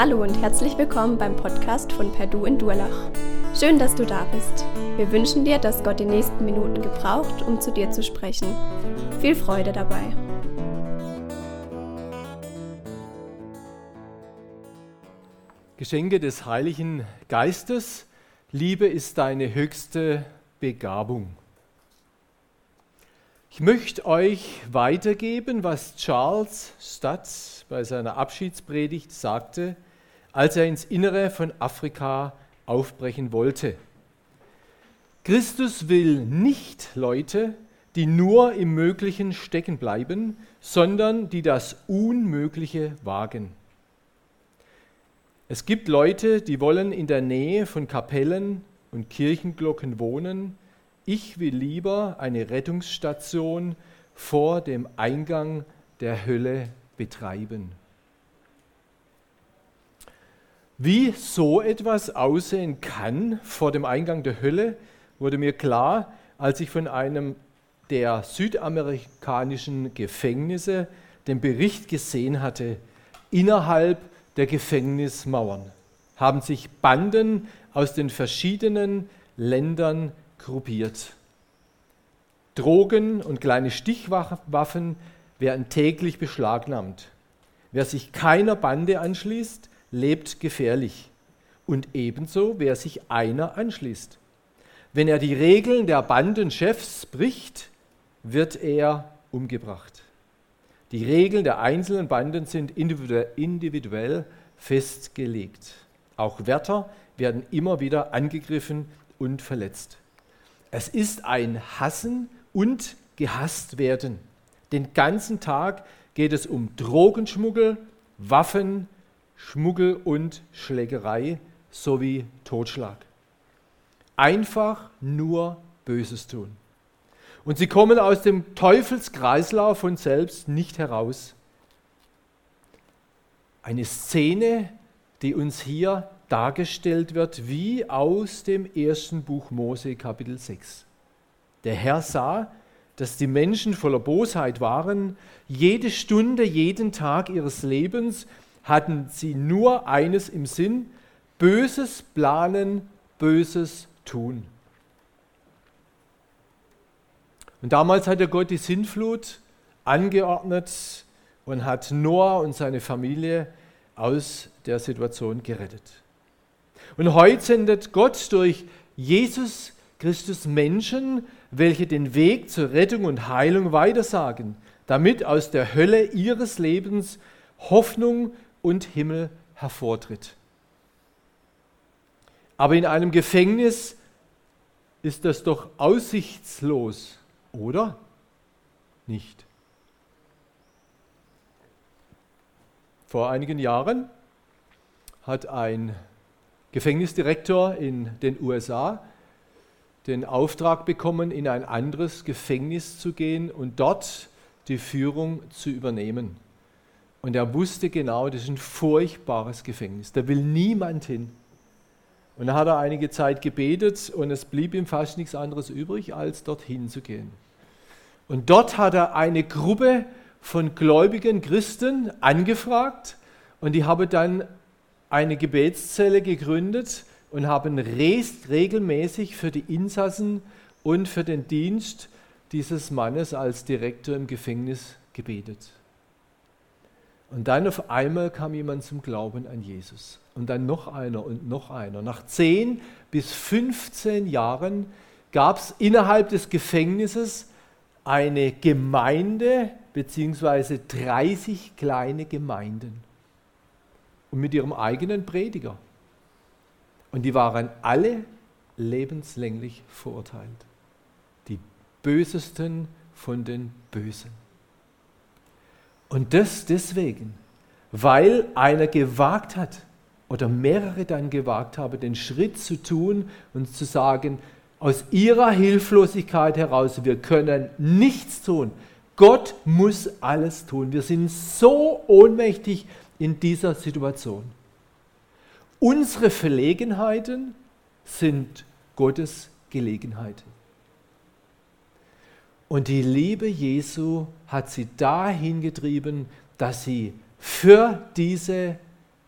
Hallo und herzlich willkommen beim Podcast von Perdu in Durlach. Schön, dass du da bist. Wir wünschen dir, dass Gott die nächsten Minuten gebraucht, um zu dir zu sprechen. Viel Freude dabei. Geschenke des Heiligen Geistes. Liebe ist deine höchste Begabung. Ich möchte euch weitergeben, was Charles Stutz bei seiner Abschiedspredigt sagte, als er ins Innere von Afrika aufbrechen wollte. Christus will nicht Leute, die nur im Möglichen stecken bleiben, sondern die das Unmögliche wagen. Es gibt Leute, die wollen in der Nähe von Kapellen und Kirchenglocken wohnen. Ich will lieber eine Rettungsstation vor dem Eingang der Hölle betreiben. Wie so etwas aussehen kann vor dem Eingang der Hölle, wurde mir klar, als ich von einem der südamerikanischen Gefängnisse den Bericht gesehen hatte, innerhalb der Gefängnismauern haben sich Banden aus den verschiedenen Ländern gruppiert. Drogen und kleine Stichwaffen werden täglich beschlagnahmt. Wer sich keiner Bande anschließt, lebt gefährlich. Und ebenso, wer sich einer anschließt. Wenn er die Regeln der Bandenchefs bricht, wird er umgebracht. Die Regeln der einzelnen Banden sind individuell festgelegt. Auch Wärter werden immer wieder angegriffen und verletzt. Es ist ein Hassen und gehasst werden. Den ganzen Tag geht es um Drogenschmuggel, Waffen, Schmuggel und Schlägerei sowie Totschlag. Einfach nur Böses tun. Und sie kommen aus dem Teufelskreislauf von selbst nicht heraus. Eine Szene, die uns hier dargestellt wird, wie aus dem ersten Buch Mose Kapitel 6. Der Herr sah, dass die Menschen voller Bosheit waren. Jede Stunde, jeden Tag ihres Lebens hatten sie nur eines im Sinn, Böses planen, Böses tun. Und damals hat der Gott die Sintflut angeordnet und hat Noah und seine Familie aus der Situation gerettet. Und heute sendet Gott durch Jesus Christus Menschen, welche den Weg zur Rettung und Heilung weitersagen, damit aus der Hölle ihres Lebens Hoffnung und Himmel hervortritt. Aber in einem Gefängnis ist das doch aussichtslos, oder? Nicht. Vor einigen Jahren hat ein Gefängnisdirektor in den USA den Auftrag bekommen, in ein anderes Gefängnis zu gehen und dort die Führung zu übernehmen. Und er wusste genau, das ist ein furchtbares Gefängnis. Da will niemand hin. Und da hat er einige Zeit gebetet und es blieb ihm fast nichts anderes übrig, als dorthin zu gehen. Und dort hat er eine Gruppe von gläubigen Christen angefragt und die haben dann eine Gebetszelle gegründet und haben regelmäßig für die Insassen und für den Dienst dieses Mannes als Direktor im Gefängnis gebetet. Und dann auf einmal kam jemand zum Glauben an Jesus. Und dann noch einer und noch einer. Nach 10 bis 15 Jahren gab es innerhalb des Gefängnisses eine Gemeinde beziehungsweise 30 kleine Gemeinden. Und mit ihrem eigenen Prediger. Und die waren alle lebenslänglich verurteilt. Die Bösesten von den Bösen. Und das deswegen, weil einer gewagt hat oder mehrere dann gewagt haben, den Schritt zu tun und zu sagen, aus ihrer Hilflosigkeit heraus, wir können nichts tun. Gott muss alles tun. Wir sind so ohnmächtig in dieser Situation. Unsere Verlegenheiten sind Gottes Gelegenheiten. Und die Liebe Jesu hat sie dahin getrieben, dass sie für diese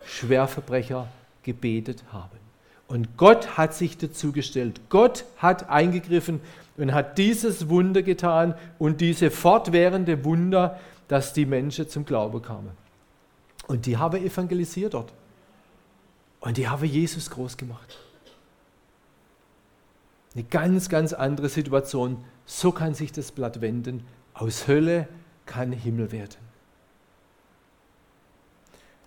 Schwerverbrecher gebetet haben. Und Gott hat sich dazu gestellt. Gott hat eingegriffen und hat dieses Wunder getan und diese fortwährende Wunder, dass die Menschen zum Glauben kamen. Und die haben evangelisiert dort. Und die haben Jesus groß gemacht. Eine ganz, ganz andere Situation. So kann sich das Blatt wenden. Aus Hölle kann Himmel werden.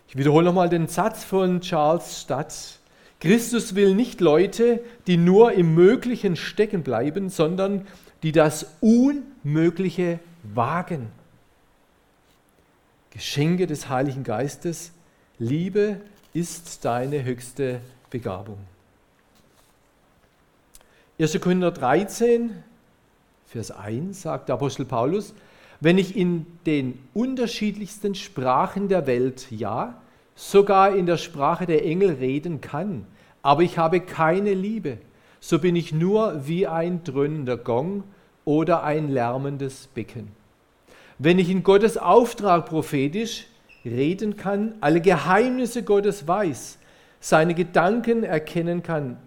Ich wiederhole nochmal den Satz von Charles Stadt. Christus will nicht Leute, die nur im Möglichen stecken bleiben, sondern die das Unmögliche wagen. Geschenke des Heiligen Geistes, Liebe ist deine höchste Begabung. 1. Korinther 13, Vers 1 sagt der Apostel Paulus, wenn ich in den unterschiedlichsten Sprachen der Welt, ja, sogar in der Sprache der Engel reden kann, aber ich habe keine Liebe, so bin ich nur wie ein dröhnender Gong oder ein lärmendes Becken. Wenn ich in Gottes Auftrag prophetisch reden kann, alle Geheimnisse Gottes weiß, seine Gedanken erkennen kann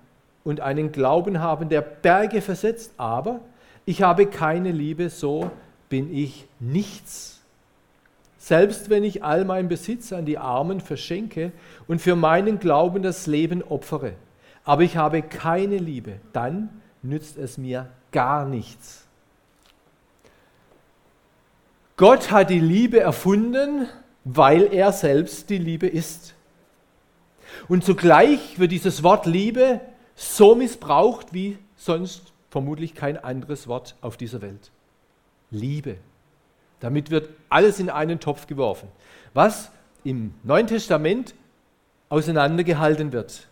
und einen Glauben haben, der Berge versetzt, aber ich habe keine Liebe, so bin ich nichts. Selbst wenn ich all meinen Besitz an die Armen verschenke und für meinen Glauben das Leben opfere, aber ich habe keine Liebe, dann nützt es mir gar nichts. Gott hat die Liebe erfunden, weil er selbst die Liebe ist. Und zugleich wird dieses Wort Liebe so missbraucht wie sonst vermutlich kein anderes Wort auf dieser Welt. Liebe. Damit wird alles in einen Topf geworfen, was im Neuen Testament auseinandergehalten wird.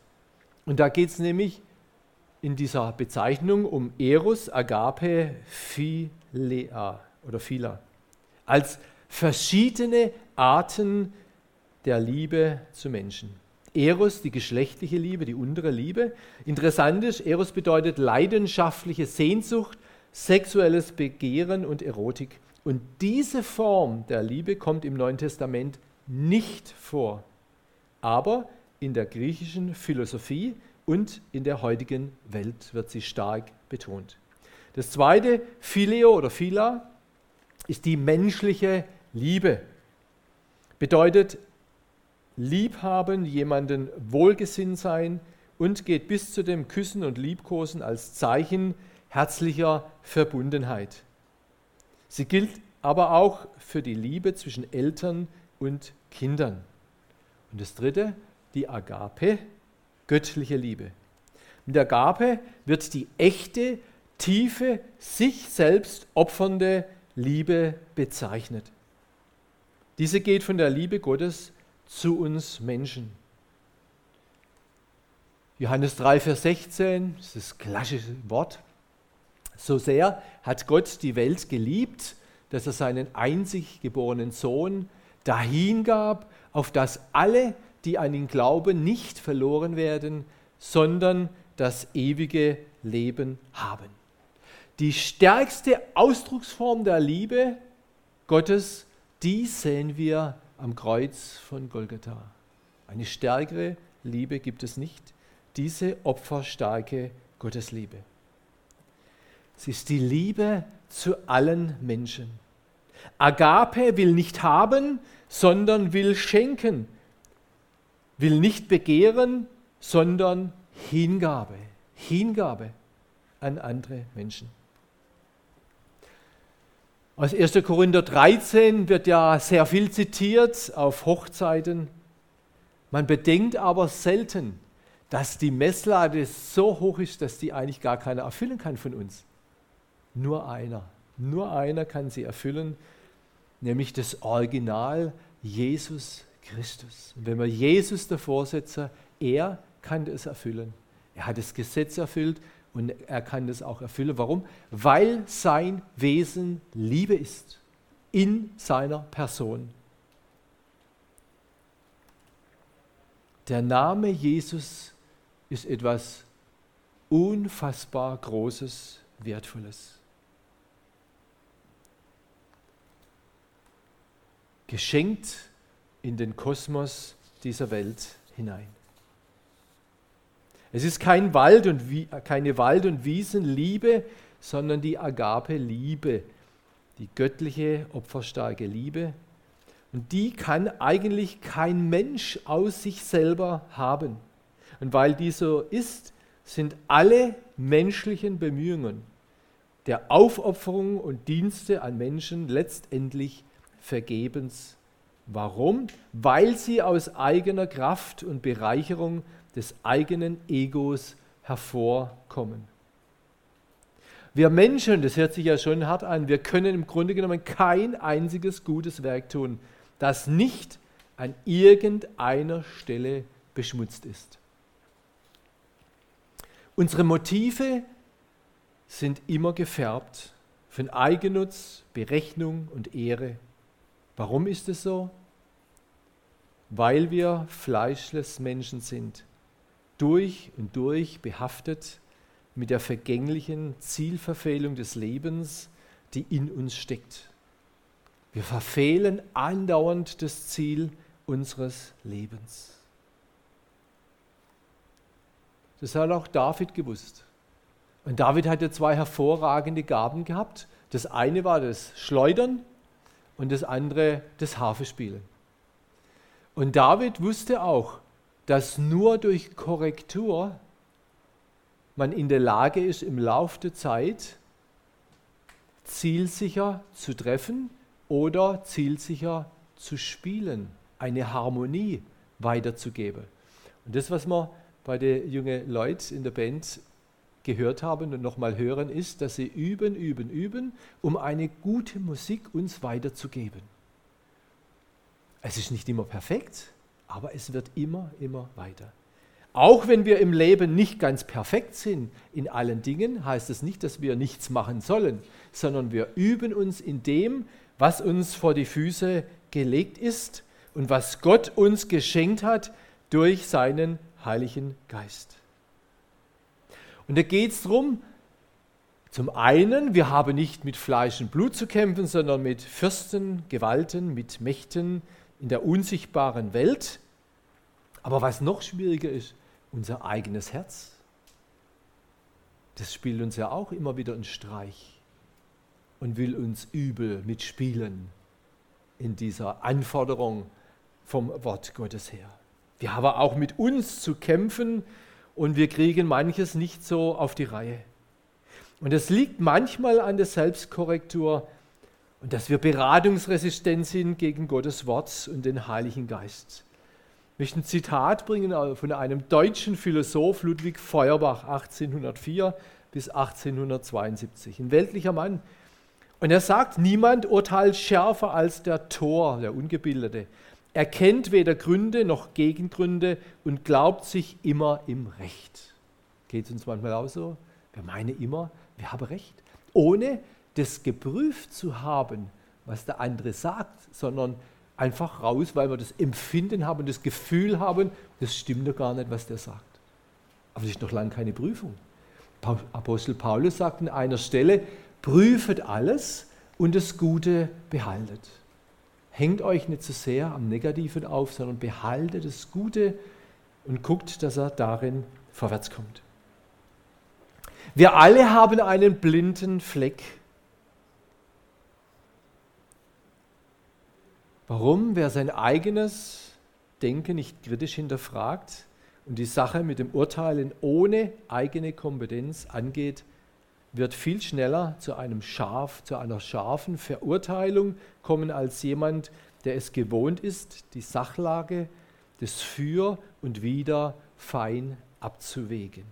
Und da geht es nämlich in dieser Bezeichnung um Eros, Agape, Philea oder Phila. Als verschiedene Arten der Liebe zu Menschen. Eros, die geschlechtliche Liebe, die untere Liebe. Interessant ist, Eros bedeutet leidenschaftliche Sehnsucht, sexuelles Begehren und Erotik. Und diese Form der Liebe kommt im Neuen Testament nicht vor, aber in der griechischen Philosophie und in der heutigen Welt wird sie stark betont. Das zweite, Phileo oder Phila, ist die menschliche Liebe. Bedeutet liebhaben, jemanden wohlgesinnt sein und geht bis zu dem Küssen und Liebkosen als Zeichen herzlicher Verbundenheit. Sie gilt aber auch für die Liebe zwischen Eltern und Kindern. Und das dritte, die Agape, göttliche Liebe. Mit Agape wird die echte, tiefe, sich selbst opfernde Liebe bezeichnet. Diese geht von der Liebe Gottes zu uns Menschen. Johannes 3, Vers 16, das ist das klassische Wort. So sehr hat Gott die Welt geliebt, dass er seinen einzig geborenen Sohn dahingab, auf dass alle, die an ihn glauben, nicht verloren werden, sondern das ewige Leben haben. Die stärkste Ausdrucksform der Liebe Gottes, die sehen wir am Kreuz von Golgatha. Eine stärkere Liebe gibt es nicht, diese opferstarke Gottesliebe. Sie ist die Liebe zu allen Menschen. Agape will nicht haben, sondern will schenken, will nicht begehren, sondern Hingabe, Hingabe an andere Menschen. Aus 1. Korinther 13 wird ja sehr viel zitiert auf Hochzeiten. Man bedenkt aber selten, dass die Messlade so hoch ist, dass die eigentlich gar keiner erfüllen kann von uns. Nur einer. Nur einer kann sie erfüllen, nämlich das Original Jesus Christus. Und wenn wir Jesus davor setzen, er kann es erfüllen. Er hat das Gesetz erfüllt und er kann das auch erfüllen. Warum? Weil sein Wesen Liebe ist in seiner Person. Der Name Jesus ist etwas unfassbar Großes, Wertvolles. Geschenkt in den Kosmos dieser Welt hinein. Es ist kein Wald und, keine Wald- und Wiesenliebe, sondern die Agape-Liebe, die göttliche, opferstarke Liebe. Und die kann eigentlich kein Mensch aus sich selber haben. Und weil die so ist, sind alle menschlichen Bemühungen der Aufopferung und Dienste an Menschen letztendlich vergebens. Warum? Weil sie aus eigener Kraft und Bereicherung des eigenen Egos hervorkommen. Wir Menschen, das hört sich ja schon hart an, wir können im Grunde genommen kein einziges gutes Werk tun, das nicht an irgendeiner Stelle beschmutzt ist. Unsere Motive sind immer gefärbt von Eigennutz, Berechnung und Ehre. Warum ist es so? Weil wir fleischless Menschen sind, durch und durch behaftet mit der vergänglichen Zielverfehlung des Lebens, die in uns steckt. Wir verfehlen andauernd das Ziel unseres Lebens. Das hat auch David gewusst. Und David hatte zwei hervorragende Gaben gehabt. Das eine war das Schleudern und das andere das Harfespielen. Und David wusste auch, dass nur durch Korrektur man in der Lage ist, im Laufe der Zeit zielsicher zu treffen oder zielsicher zu spielen, eine Harmonie weiterzugeben. Und das, was wir bei den jungen Leuten in der Band gehört haben und nochmal hören, ist, dass sie üben, üben, üben, um eine gute Musik uns weiterzugeben. Es ist nicht immer perfekt, aber es wird immer, immer weiter. Auch wenn wir im Leben nicht ganz perfekt sind in allen Dingen, heißt es nicht, dass wir nichts machen sollen, sondern wir üben uns in dem, was uns vor die Füße gelegt ist und was Gott uns geschenkt hat durch seinen Heiligen Geist. Und da geht es darum, zum einen, wir haben nicht mit Fleisch und Blut zu kämpfen, sondern mit Fürsten, Gewalten, mit Mächten in der unsichtbaren Welt. Aber was noch schwieriger ist, unser eigenes Herz. Das spielt uns ja auch immer wieder einen Streich und will uns übel mitspielen in dieser Anforderung vom Wort Gottes her. Wir haben auch mit uns zu kämpfen und wir kriegen manches nicht so auf die Reihe. Und es liegt manchmal an der Selbstkorrektur und dass wir beratungsresistent sind gegen Gottes Wort und den Heiligen Geist. Ich möchte ein Zitat bringen von einem deutschen Philosoph Ludwig Feuerbach 1804 bis 1872, ein weltlicher Mann. Und er sagt, niemand urteilt schärfer als der Tor, der Ungebildete. Er kennt weder Gründe noch Gegengründe und glaubt sich immer im Recht. Geht es uns manchmal auch so? Wir meinen immer, wir haben Recht, ohne das geprüft zu haben, was der andere sagt, sondern einfach raus, weil wir das Empfinden haben, das Gefühl haben, das stimmt doch gar nicht, was der sagt. Aber das ist noch lange keine Prüfung. Apostel Paulus sagt an einer Stelle, prüfet alles und das Gute behaltet. Hängt euch nicht zu so sehr am Negativen auf, sondern behaltet das Gute und guckt, dass er darin vorwärts kommt. Wir alle haben einen blinden Fleck Warum? Wer sein eigenes Denken nicht kritisch hinterfragt und die Sache mit dem Urteilen ohne eigene Kompetenz angeht, wird viel schneller zu einem scharf, zu einer scharfen Verurteilung kommen als jemand, der es gewohnt ist, die Sachlage des Für und Wider fein abzuwägen.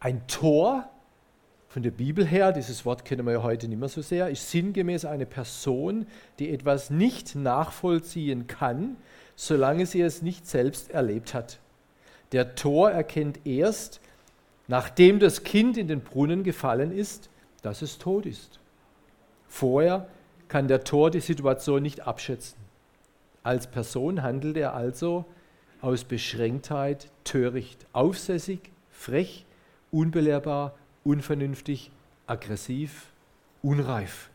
Ein Tor von der Bibel her, dieses Wort kennen wir ja heute nicht mehr so sehr, ist sinngemäß eine Person, die etwas nicht nachvollziehen kann, solange sie es nicht selbst erlebt hat. Der Tor erkennt erst, nachdem das Kind in den Brunnen gefallen ist, dass es tot ist. Vorher kann der Tor die Situation nicht abschätzen. Als Person handelt er also aus Beschränktheit töricht, aufsässig, frech, unbelehrbar unvernünftig, aggressiv, unreif.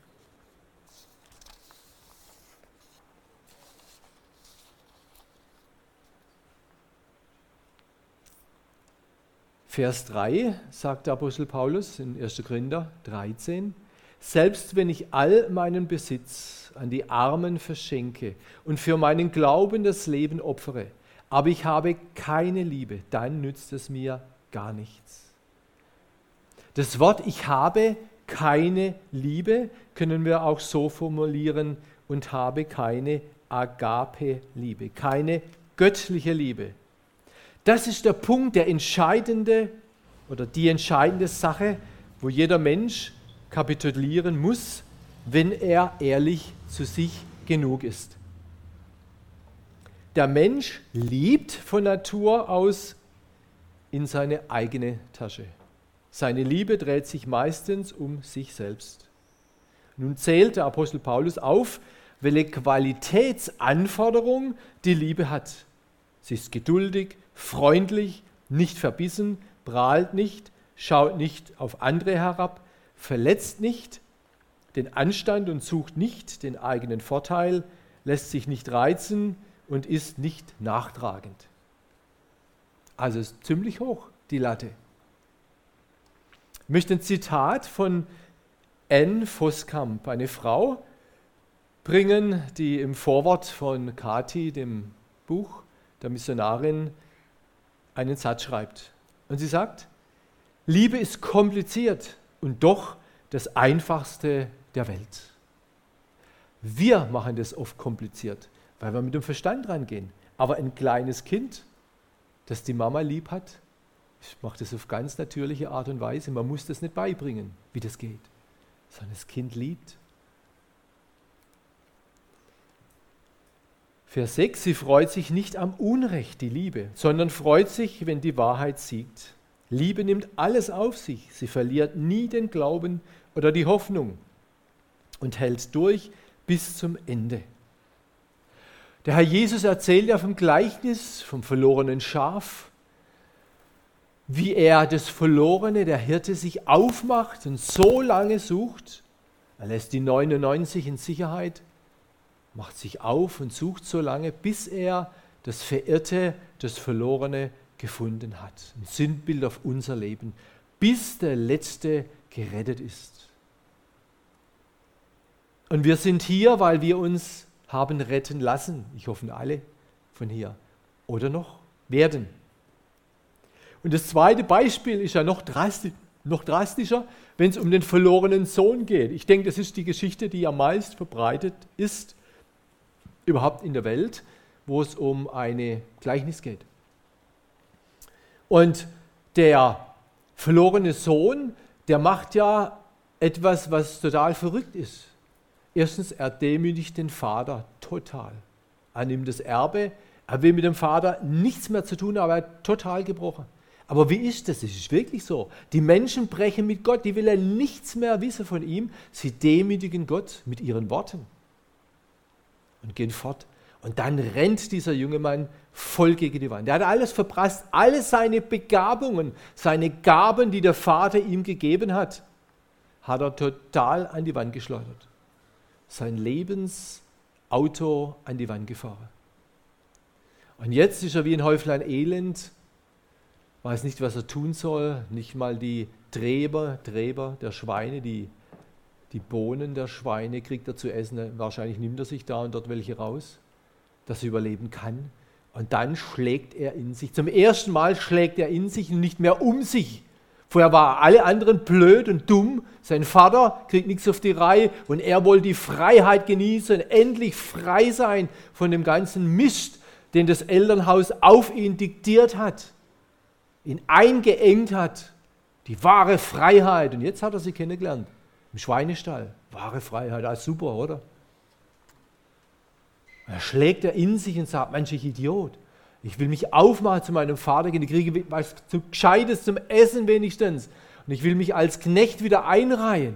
Vers 3 sagt der Apostel Paulus in 1. Korinther 13, selbst wenn ich all meinen Besitz an die Armen verschenke und für meinen Glauben das Leben opfere, aber ich habe keine Liebe, dann nützt es mir gar nichts. Das Wort ich habe keine Liebe können wir auch so formulieren und habe keine Agape-Liebe, keine göttliche Liebe. Das ist der Punkt, der entscheidende oder die entscheidende Sache, wo jeder Mensch kapitulieren muss, wenn er ehrlich zu sich genug ist. Der Mensch liebt von Natur aus in seine eigene Tasche. Seine Liebe dreht sich meistens um sich selbst. Nun zählt der Apostel Paulus auf, welche Qualitätsanforderung die Liebe hat. Sie ist geduldig, freundlich, nicht verbissen, prahlt nicht, schaut nicht auf andere herab, verletzt nicht den Anstand und sucht nicht den eigenen Vorteil, lässt sich nicht reizen und ist nicht nachtragend. Also ist ziemlich hoch die Latte. Ich möchte ein Zitat von Anne Voskamp, eine Frau, bringen, die im Vorwort von Kati, dem Buch der Missionarin, einen Satz schreibt. Und sie sagt, Liebe ist kompliziert und doch das Einfachste der Welt. Wir machen das oft kompliziert, weil wir mit dem Verstand rangehen. Aber ein kleines Kind, das die Mama lieb hat, macht das auf ganz natürliche Art und Weise. Man muss das nicht beibringen, wie das geht, sondern das Kind liebt. Vers 6, sie freut sich nicht am Unrecht, die Liebe, sondern freut sich, wenn die Wahrheit siegt. Liebe nimmt alles auf sich, sie verliert nie den Glauben oder die Hoffnung und hält durch bis zum Ende. Der Herr Jesus erzählt ja vom Gleichnis vom verlorenen Schaf, wie er das Verlorene, der Hirte, sich aufmacht und so lange sucht. Er lässt die 99 in Sicherheit, macht sich auf und sucht so lange, bis er das Verirrte, das Verlorene gefunden hat. Ein Sinnbild auf unser Leben, bis der Letzte gerettet ist. Und wir sind hier, weil wir uns haben retten lassen. Ich hoffe alle von hier. Oder noch werden. Und das zweite Beispiel ist ja noch, drastisch, noch drastischer, wenn es um den verlorenen Sohn geht. Ich denke, das ist die Geschichte, die am meisten verbreitet ist, überhaupt in der Welt, wo es um eine Gleichnis geht. Und der verlorene Sohn, der macht ja etwas, was total verrückt ist. Erstens, er demütigt den Vater total. Er nimmt das Erbe, er will mit dem Vater nichts mehr zu tun, aber er hat total gebrochen. Aber wie ist das? Es ist wirklich so. Die Menschen brechen mit Gott, die will er nichts mehr wissen von ihm. Sie demütigen Gott mit ihren Worten und gehen fort. Und dann rennt dieser junge Mann voll gegen die Wand. Er hat alles verprasst, alle seine Begabungen, seine Gaben, die der Vater ihm gegeben hat, hat er total an die Wand geschleudert sein Lebensauto an die Wand gefahren. Und jetzt ist er wie ein Häuflein Elend, weiß nicht, was er tun soll, nicht mal die Träber, Träber der Schweine, die, die Bohnen der Schweine kriegt er zu essen. Wahrscheinlich nimmt er sich da und dort welche raus, dass er überleben kann. Und dann schlägt er in sich. Zum ersten Mal schlägt er in sich und nicht mehr um sich, Vorher waren alle anderen blöd und dumm. Sein Vater kriegt nichts auf die Reihe und er wollte die Freiheit genießen, endlich frei sein von dem ganzen Mist, den das Elternhaus auf ihn diktiert hat, ihn eingeengt hat. Die wahre Freiheit. Und jetzt hat er sie kennengelernt. Im Schweinestall. Wahre Freiheit, ist super, oder? Da schlägt er in sich und sagt, Mensch, ich Idiot. Ich will mich aufmachen zu meinem Vater gehen, ich kriege was zu Gescheites zum Essen wenigstens. Und ich will mich als Knecht wieder einreihen.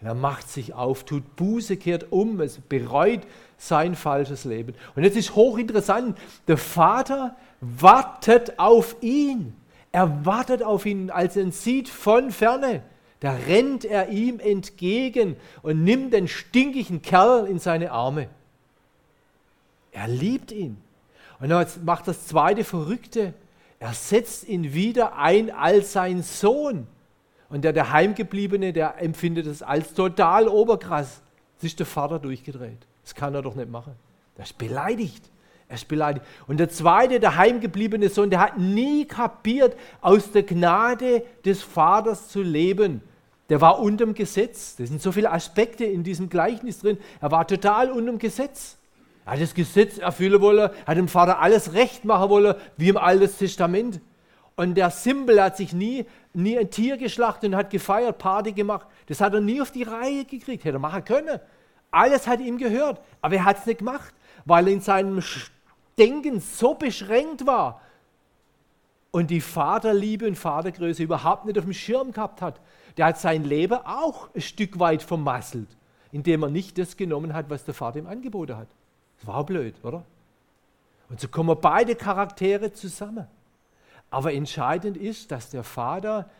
Und er macht sich auf, tut Buße, kehrt um, es bereut sein falsches Leben. Und jetzt ist hochinteressant, der Vater wartet auf ihn. Er wartet auf ihn, als er ihn sieht von ferne. Da rennt er ihm entgegen und nimmt den stinkigen Kerl in seine Arme. Er liebt ihn. Und dann macht das zweite Verrückte. Er setzt ihn wieder ein als sein Sohn. Und der Daheimgebliebene, der empfindet es als total oberkrass. Ist der Vater durchgedreht. Das kann er doch nicht machen. Er ist beleidigt. Er ist beleidigt. Und der zweite, der heimgebliebene Sohn, der hat nie kapiert, aus der Gnade des Vaters zu leben. Der war unterm Gesetz. Da sind so viele Aspekte in diesem Gleichnis drin. Er war total unterm Gesetz. Er hat das Gesetz erfüllen wollen, hat dem Vater alles recht machen wollen, wie im Alten Testament. Und der Simbel hat sich nie, nie ein Tier geschlachtet und hat gefeiert, Party gemacht. Das hat er nie auf die Reihe gekriegt. Hätte er machen können. Alles hat ihm gehört. Aber er hat es nicht gemacht, weil er in seinem Denken so beschränkt war und die Vaterliebe und Vatergröße überhaupt nicht auf dem Schirm gehabt hat. Der hat sein Leben auch ein Stück weit vermasselt, indem er nicht das genommen hat, was der Vater ihm angeboten hat. Das war blöd, oder? Und so kommen beide Charaktere zusammen. Aber entscheidend ist, dass der Vater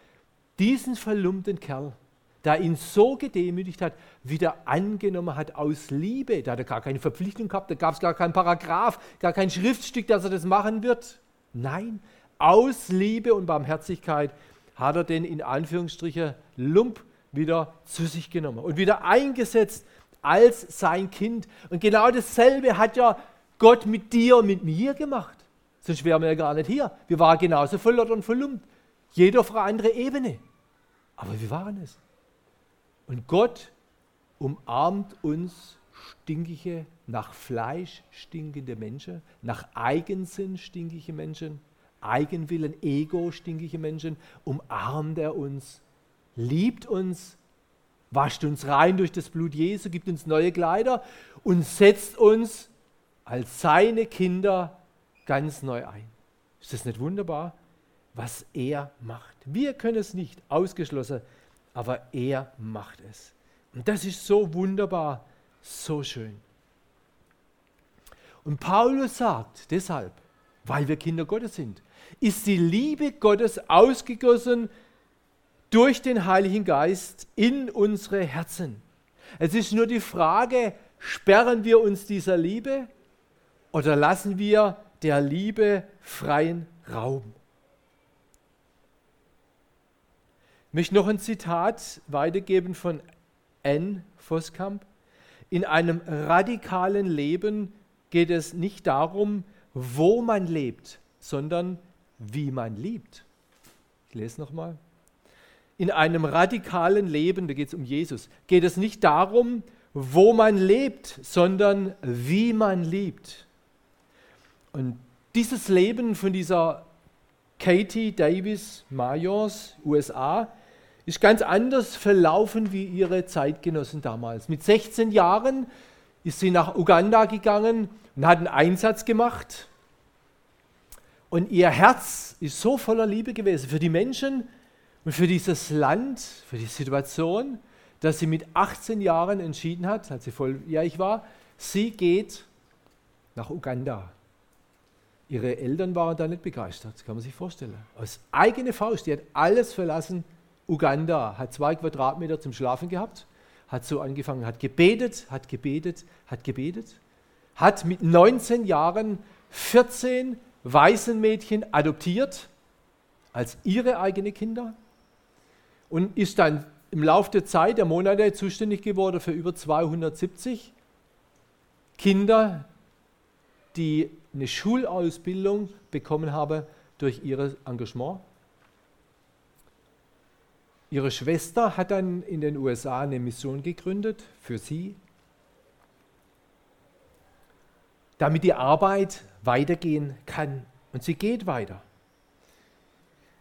diesen verlumpten Kerl, der ihn so gedemütigt hat, wieder angenommen hat aus Liebe. Da hat er gar keine Verpflichtung gehabt, da gab es gar keinen Paragraph, gar kein Schriftstück, dass er das machen wird. Nein, aus Liebe und Barmherzigkeit hat er den in Anführungsstrichen Lump wieder zu sich genommen und wieder eingesetzt als sein Kind. Und genau dasselbe hat ja Gott mit dir und mit mir gemacht. Sonst wären wir ja gar nicht hier. Wir waren genauso verlottert und verlumpt. Jeder auf einer anderen Ebene. Aber wir waren es. Und Gott umarmt uns stinkige, nach Fleisch stinkende Menschen, nach Eigensinn stinkige Menschen, Eigenwillen, Ego stinkige Menschen, umarmt er uns, liebt uns, wascht uns rein durch das Blut Jesu, gibt uns neue Kleider und setzt uns als seine Kinder ganz neu ein. Ist das nicht wunderbar, was er macht? Wir können es nicht, ausgeschlossen, aber er macht es. Und das ist so wunderbar, so schön. Und Paulus sagt deshalb, weil wir Kinder Gottes sind, ist die Liebe Gottes ausgegossen durch den Heiligen Geist in unsere Herzen. Es ist nur die Frage, sperren wir uns dieser Liebe oder lassen wir der Liebe freien Raum? Ich möchte noch ein Zitat weitergeben von Anne Voskamp. In einem radikalen Leben geht es nicht darum, wo man lebt, sondern wie man liebt. Ich lese nochmal in einem radikalen Leben, da geht es um Jesus, geht es nicht darum, wo man lebt, sondern wie man liebt. Und dieses Leben von dieser Katie Davis Majors, USA, ist ganz anders verlaufen wie ihre Zeitgenossen damals. Mit 16 Jahren ist sie nach Uganda gegangen und hat einen Einsatz gemacht. Und ihr Herz ist so voller Liebe gewesen für die Menschen, und für dieses Land, für die Situation, dass sie mit 18 Jahren entschieden hat, als sie volljährig war, sie geht nach Uganda. Ihre Eltern waren da nicht begeistert, das kann man sich vorstellen. Aus eigener Faust, die hat alles verlassen. Uganda hat zwei Quadratmeter zum Schlafen gehabt, hat so angefangen, hat gebetet, hat gebetet, hat gebetet, hat mit 19 Jahren 14 Waisenmädchen adoptiert als ihre eigenen Kinder und ist dann im Laufe der Zeit, der Monate, zuständig geworden für über 270 Kinder, die eine Schulausbildung bekommen haben durch ihr Engagement. Ihre Schwester hat dann in den USA eine Mission gegründet für sie, damit die Arbeit weitergehen kann. Und sie geht weiter.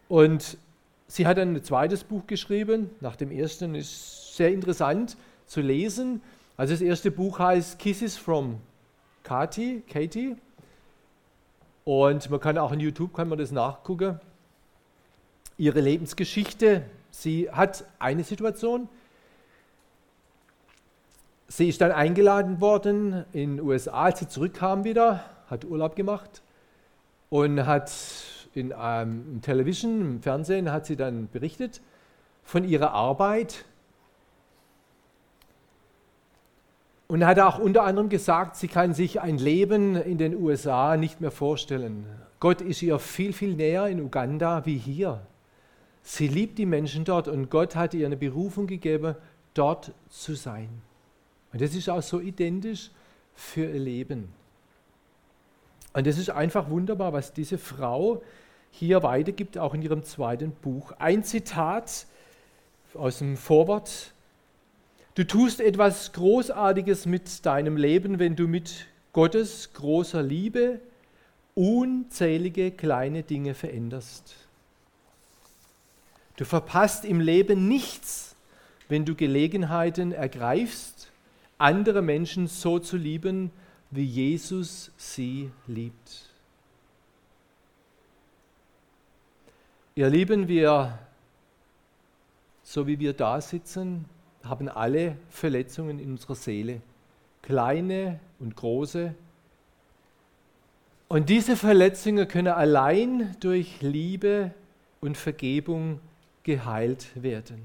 Und sie hat ein zweites Buch geschrieben. Nach dem ersten ist sehr interessant zu lesen. Also das erste Buch heißt Kisses from Katie, Katie. Und man kann auch in YouTube kann man das nachgucken. Ihre Lebensgeschichte. Sie hat eine Situation. Sie ist dann eingeladen worden in den USA, als sie zurückkam wieder, hat Urlaub gemacht und hat in einem Television, im Fernsehen, hat sie dann berichtet von ihrer Arbeit und hat auch unter anderem gesagt, sie kann sich ein Leben in den USA nicht mehr vorstellen. Gott ist ihr viel, viel näher in Uganda wie hier. Sie liebt die Menschen dort und Gott hat ihr eine Berufung gegeben, dort zu sein. Und das ist auch so identisch für ihr Leben. Und das ist einfach wunderbar, was diese Frau hier weitergibt, auch in ihrem zweiten Buch. Ein Zitat aus dem Vorwort. Du tust etwas Großartiges mit deinem Leben, wenn du mit Gottes großer Liebe unzählige kleine Dinge veränderst. Du verpasst im Leben nichts, wenn du Gelegenheiten ergreifst, andere Menschen so zu lieben, wie Jesus sie liebt. Ihr Lieben, wir, so wie wir da sitzen, haben alle Verletzungen in unserer Seele, kleine und große. Und diese Verletzungen können allein durch Liebe und Vergebung geheilt werden.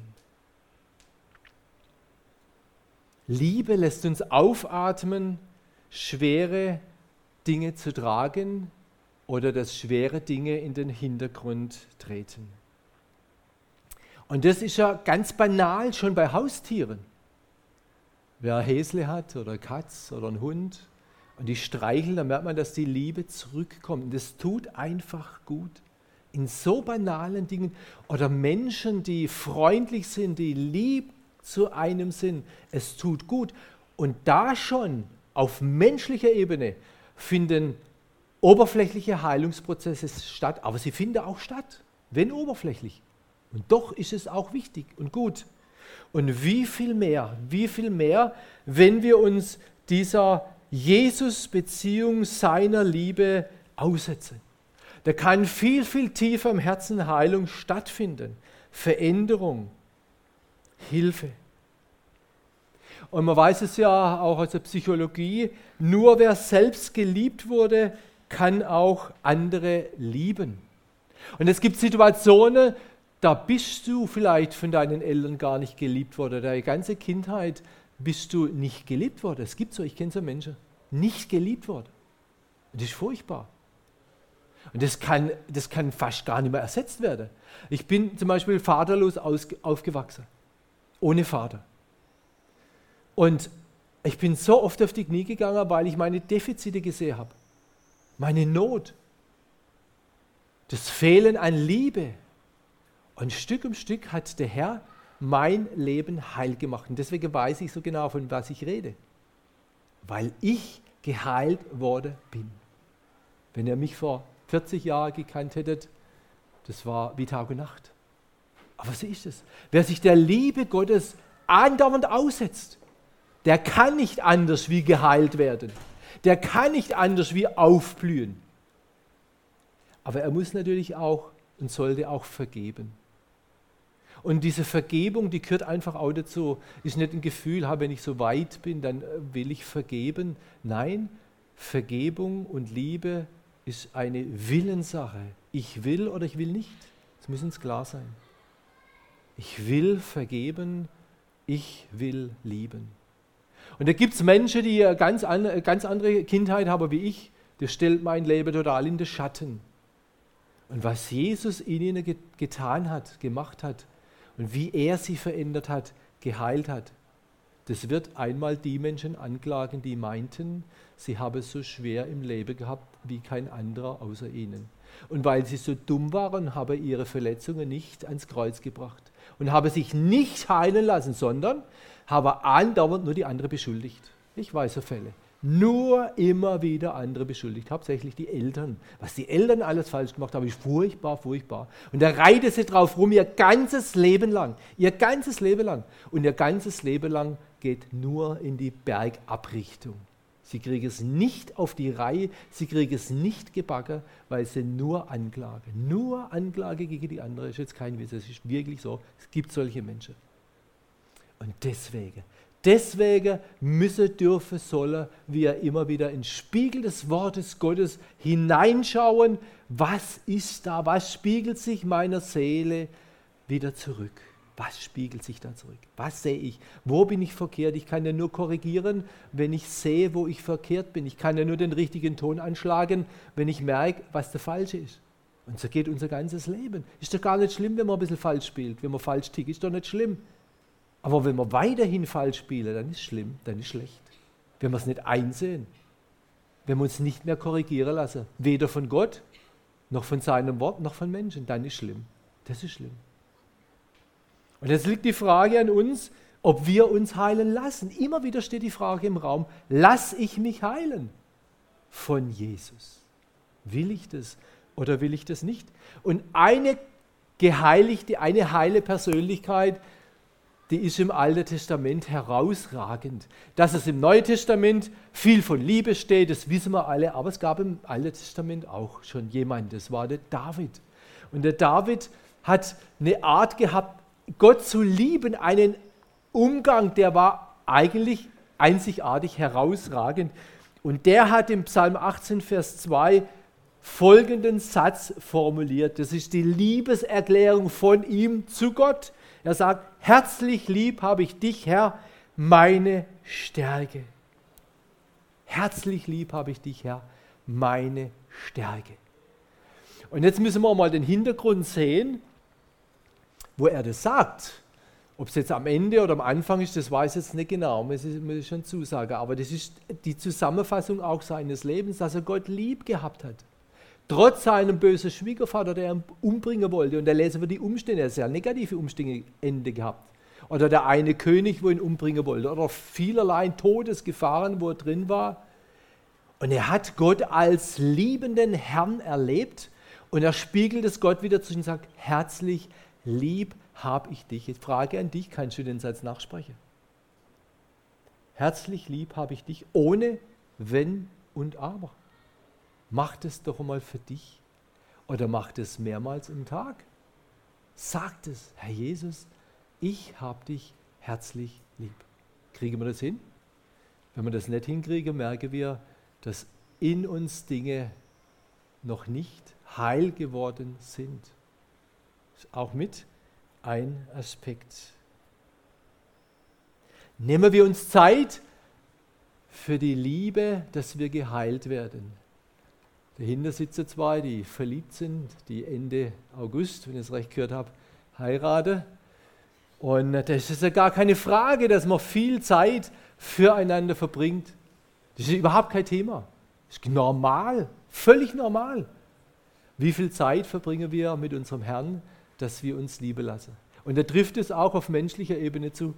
Liebe lässt uns aufatmen, schwere Dinge zu tragen oder dass schwere Dinge in den Hintergrund treten. Und das ist ja ganz banal schon bei Haustieren. Wer Häsle hat oder Katz oder einen Hund und die streicheln, dann merkt man, dass die Liebe zurückkommt. Und das tut einfach gut. In so banalen Dingen. Oder Menschen, die freundlich sind, die lieb zu einem sind. Es tut gut. Und da schon auf menschlicher Ebene finden oberflächliche Heilungsprozesse statt, aber sie finden auch statt, wenn oberflächlich. Und doch ist es auch wichtig und gut. Und wie viel mehr, wie viel mehr, wenn wir uns dieser Jesus-Beziehung seiner Liebe aussetzen. Da kann viel, viel tiefer im Herzen Heilung stattfinden, Veränderung, Hilfe. Und man weiß es ja auch aus der Psychologie, nur wer selbst geliebt wurde, kann auch andere lieben. Und es gibt Situationen, da bist du vielleicht von deinen Eltern gar nicht geliebt worden. Deine ganze Kindheit bist du nicht geliebt worden. Es gibt so, ich kenne so Menschen, nicht geliebt worden. Das ist furchtbar. Und das kann, das kann fast gar nicht mehr ersetzt werden. Ich bin zum Beispiel vaterlos aufgewachsen, ohne Vater. Und ich bin so oft auf die Knie gegangen, weil ich meine Defizite gesehen habe. Meine Not. Das Fehlen an Liebe. Und Stück um Stück hat der Herr mein Leben heil gemacht. Und deswegen weiß ich so genau, von was ich rede. Weil ich geheilt worden bin. Wenn ihr mich vor 40 Jahren gekannt hättet, das war wie Tag und Nacht. Aber so ist es. Wer sich der Liebe Gottes andauernd aussetzt, der kann nicht anders wie geheilt werden. Der kann nicht anders wie aufblühen. Aber er muss natürlich auch und sollte auch vergeben. Und diese Vergebung, die gehört einfach auch dazu. Ist nicht ein Gefühl, wenn ich so weit bin, dann äh, will ich vergeben. Nein, Vergebung und Liebe ist eine Willenssache. Ich will oder ich will nicht. Das muss uns klar sein. Ich will vergeben, ich will lieben. Und da gibt es Menschen, die eine ganz, an, ganz andere Kindheit haben wie ich. Das stellt mein Leben total in den Schatten. Und was Jesus in ihnen getan hat, gemacht hat und wie er sie verändert hat, geheilt hat, das wird einmal die Menschen anklagen, die meinten, sie haben es so schwer im Leben gehabt wie kein anderer außer ihnen. Und weil sie so dumm waren, haben ihre Verletzungen nicht ans Kreuz gebracht und haben sich nicht heilen lassen, sondern habe andauernd nur die andere beschuldigt. Ich weiß so Fälle. Nur immer wieder andere beschuldigt, hauptsächlich die Eltern. Was die Eltern alles falsch gemacht haben, ist furchtbar, furchtbar. Und da reitet sie drauf rum ihr ganzes Leben lang. Ihr ganzes Leben lang. Und ihr ganzes Leben lang geht nur in die Bergabrichtung. Sie kriegen es nicht auf die Reihe, sie kriegen es nicht gebacken, weil sie nur Anklage, nur Anklage gegen die andere ist jetzt kein Witz, es ist wirklich so, es gibt solche Menschen. Und deswegen, deswegen müssen, dürfen, sollen wir immer wieder ins Spiegel des Wortes Gottes hineinschauen. Was ist da? Was spiegelt sich meiner Seele wieder zurück? Was spiegelt sich da zurück? Was sehe ich? Wo bin ich verkehrt? Ich kann ja nur korrigieren, wenn ich sehe, wo ich verkehrt bin. Ich kann ja nur den richtigen Ton anschlagen, wenn ich merke, was der falsche ist. Und so geht unser ganzes Leben. Ist doch gar nicht schlimm, wenn man ein bisschen falsch spielt, wenn man falsch tickt, ist doch nicht schlimm. Aber wenn wir weiterhin falsch spielen, dann ist es schlimm, dann ist es schlecht. Wenn wir es nicht einsehen, wenn wir uns nicht mehr korrigieren lassen, weder von Gott, noch von seinem Wort, noch von Menschen, dann ist es schlimm. Das ist schlimm. Und jetzt liegt die Frage an uns, ob wir uns heilen lassen. Immer wieder steht die Frage im Raum, lass ich mich heilen von Jesus? Will ich das oder will ich das nicht? Und eine geheiligte, eine heile Persönlichkeit, die ist im Alten Testament herausragend. Dass es im Neuen Testament viel von Liebe steht, das wissen wir alle, aber es gab im Alten Testament auch schon jemand, das war der David. Und der David hat eine Art gehabt, Gott zu lieben, einen Umgang, der war eigentlich einzigartig, herausragend. Und der hat im Psalm 18, Vers 2 folgenden Satz formuliert. Das ist die Liebeserklärung von ihm zu Gott. Er sagt, herzlich lieb habe ich dich, Herr, meine Stärke. Herzlich lieb habe ich dich, Herr, meine Stärke. Und jetzt müssen wir mal den Hintergrund sehen wo er das sagt. Ob es jetzt am Ende oder am Anfang ist, das weiß ich jetzt nicht genau, muss ich, schon zusagen. Aber das ist die Zusammenfassung auch seines Lebens, dass er Gott lieb gehabt hat. Trotz seinem bösen Schwiegervater, der ihn umbringen wollte. Und da lesen wir die Umstände, er hat sehr negative Umstände gehabt. Oder der eine König, wo ihn umbringen wollte. Oder vielerlei Todesgefahren, wo er drin war. Und er hat Gott als liebenden Herrn erlebt. Und er spiegelt es Gott wieder zu und sagt, herzlich lieb habe ich dich. Jetzt Frage an dich, kannst du den Satz nachsprechen? Herzlich lieb habe ich dich, ohne Wenn und Aber. Mach das doch einmal für dich oder mach das mehrmals im Tag. Sagt es, Herr Jesus, ich habe dich herzlich lieb. Kriegen wir das hin? Wenn wir das nicht hinkriegen, merken wir, dass in uns Dinge noch nicht heil geworden sind auch mit ein Aspekt. Nehmen wir uns Zeit für die Liebe, dass wir geheilt werden. Dahinter sitzen zwei, die verliebt sind, die Ende August, wenn ich es recht gehört habe, heiraten. Und das ist ja gar keine Frage, dass man viel Zeit füreinander verbringt. Das ist überhaupt kein Thema. Das ist normal, völlig normal. Wie viel Zeit verbringen wir mit unserem Herrn? dass wir uns Liebe lassen. Und da trifft es auch auf menschlicher Ebene zu.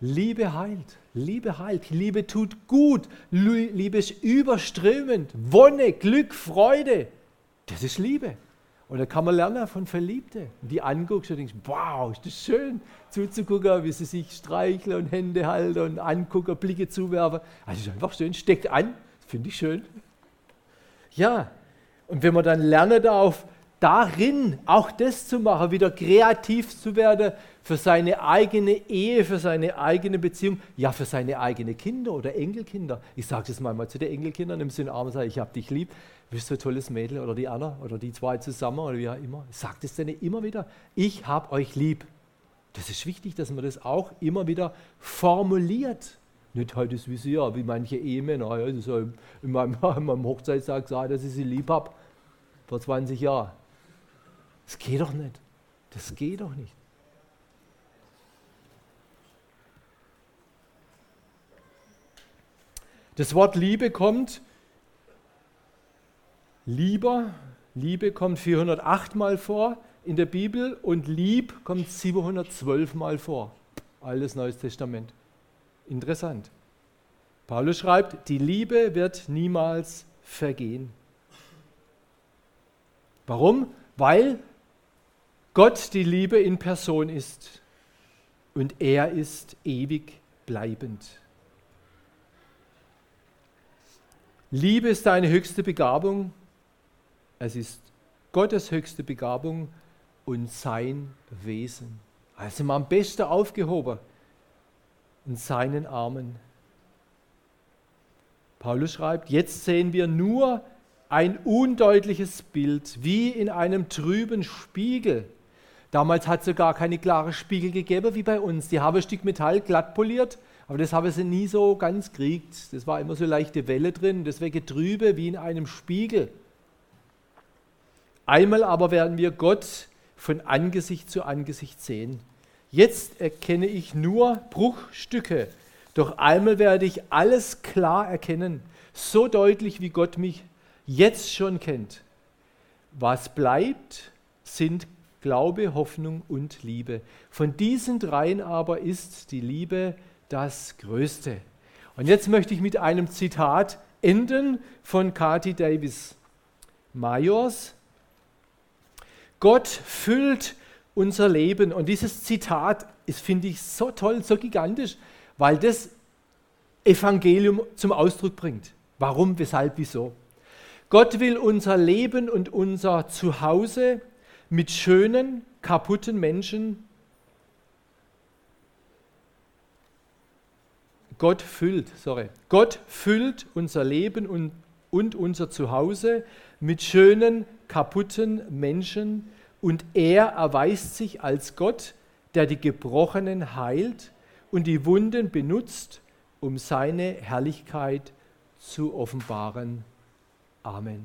Liebe heilt, Liebe heilt, Liebe tut gut, Liebe ist überströmend, Wonne, Glück, Freude. Das ist Liebe. Und da kann man lernen von Verliebten. Die anguckst und denkst, wow, ist das schön zuzugucken, wie sie sich streicheln und Hände halten und angucken, Blicke zuwerfen. Also ist einfach schön, steckt an, finde ich schön. Ja, und wenn man dann lernt auf darin auch das zu machen, wieder kreativ zu werden für seine eigene Ehe, für seine eigene Beziehung, ja für seine eigenen Kinder oder Enkelkinder. Ich sage es mal zu den Enkelkindern im Sinne, sage ich habe dich lieb, bist du ein tolles Mädel oder die Anna oder die zwei zusammen oder wie auch immer. Sage das denen immer wieder, ich habe euch lieb. Das ist wichtig, dass man das auch immer wieder formuliert. Nicht heute wie sie ja, wie manche Ehemänner. Ja, in meinem, in meinem Hochzeitstag sagen, dass ich sie lieb habe, vor 20 Jahren. Das geht doch nicht. Das geht doch nicht. Das Wort Liebe kommt, lieber, Liebe kommt 408 Mal vor in der Bibel und lieb kommt 712 Mal vor. Alles Neues Testament. Interessant. Paulus schreibt, die Liebe wird niemals vergehen. Warum? Weil Gott die Liebe in Person ist und er ist ewig bleibend. Liebe ist deine höchste Begabung. Es ist Gottes höchste Begabung und sein Wesen. Also am besten aufgehoben in seinen Armen. Paulus schreibt, jetzt sehen wir nur ein undeutliches Bild, wie in einem trüben Spiegel. Damals hat es sogar keine klaren Spiegel gegeben wie bei uns. Die haben ein Stück Metall glatt poliert, aber das haben sie nie so ganz gekriegt. Das war immer so leichte Welle drin, deswegen trübe wie in einem Spiegel. Einmal aber werden wir Gott von Angesicht zu Angesicht sehen. Jetzt erkenne ich nur Bruchstücke, doch einmal werde ich alles klar erkennen, so deutlich wie Gott mich jetzt schon kennt. Was bleibt, sind Glaube, Hoffnung und Liebe. Von diesen dreien aber ist die Liebe das Größte. Und jetzt möchte ich mit einem Zitat enden von Cathy Davis Majors. Gott füllt unser Leben. Und dieses Zitat ist, finde ich, so toll, so gigantisch, weil das Evangelium zum Ausdruck bringt. Warum, weshalb, wieso? Gott will unser Leben und unser Zuhause mit schönen, kaputten Menschen Gott füllt, sorry, Gott füllt unser Leben und, und unser Zuhause mit schönen, kaputten Menschen und er erweist sich als Gott, der die Gebrochenen heilt und die Wunden benutzt, um seine Herrlichkeit zu offenbaren. Amen.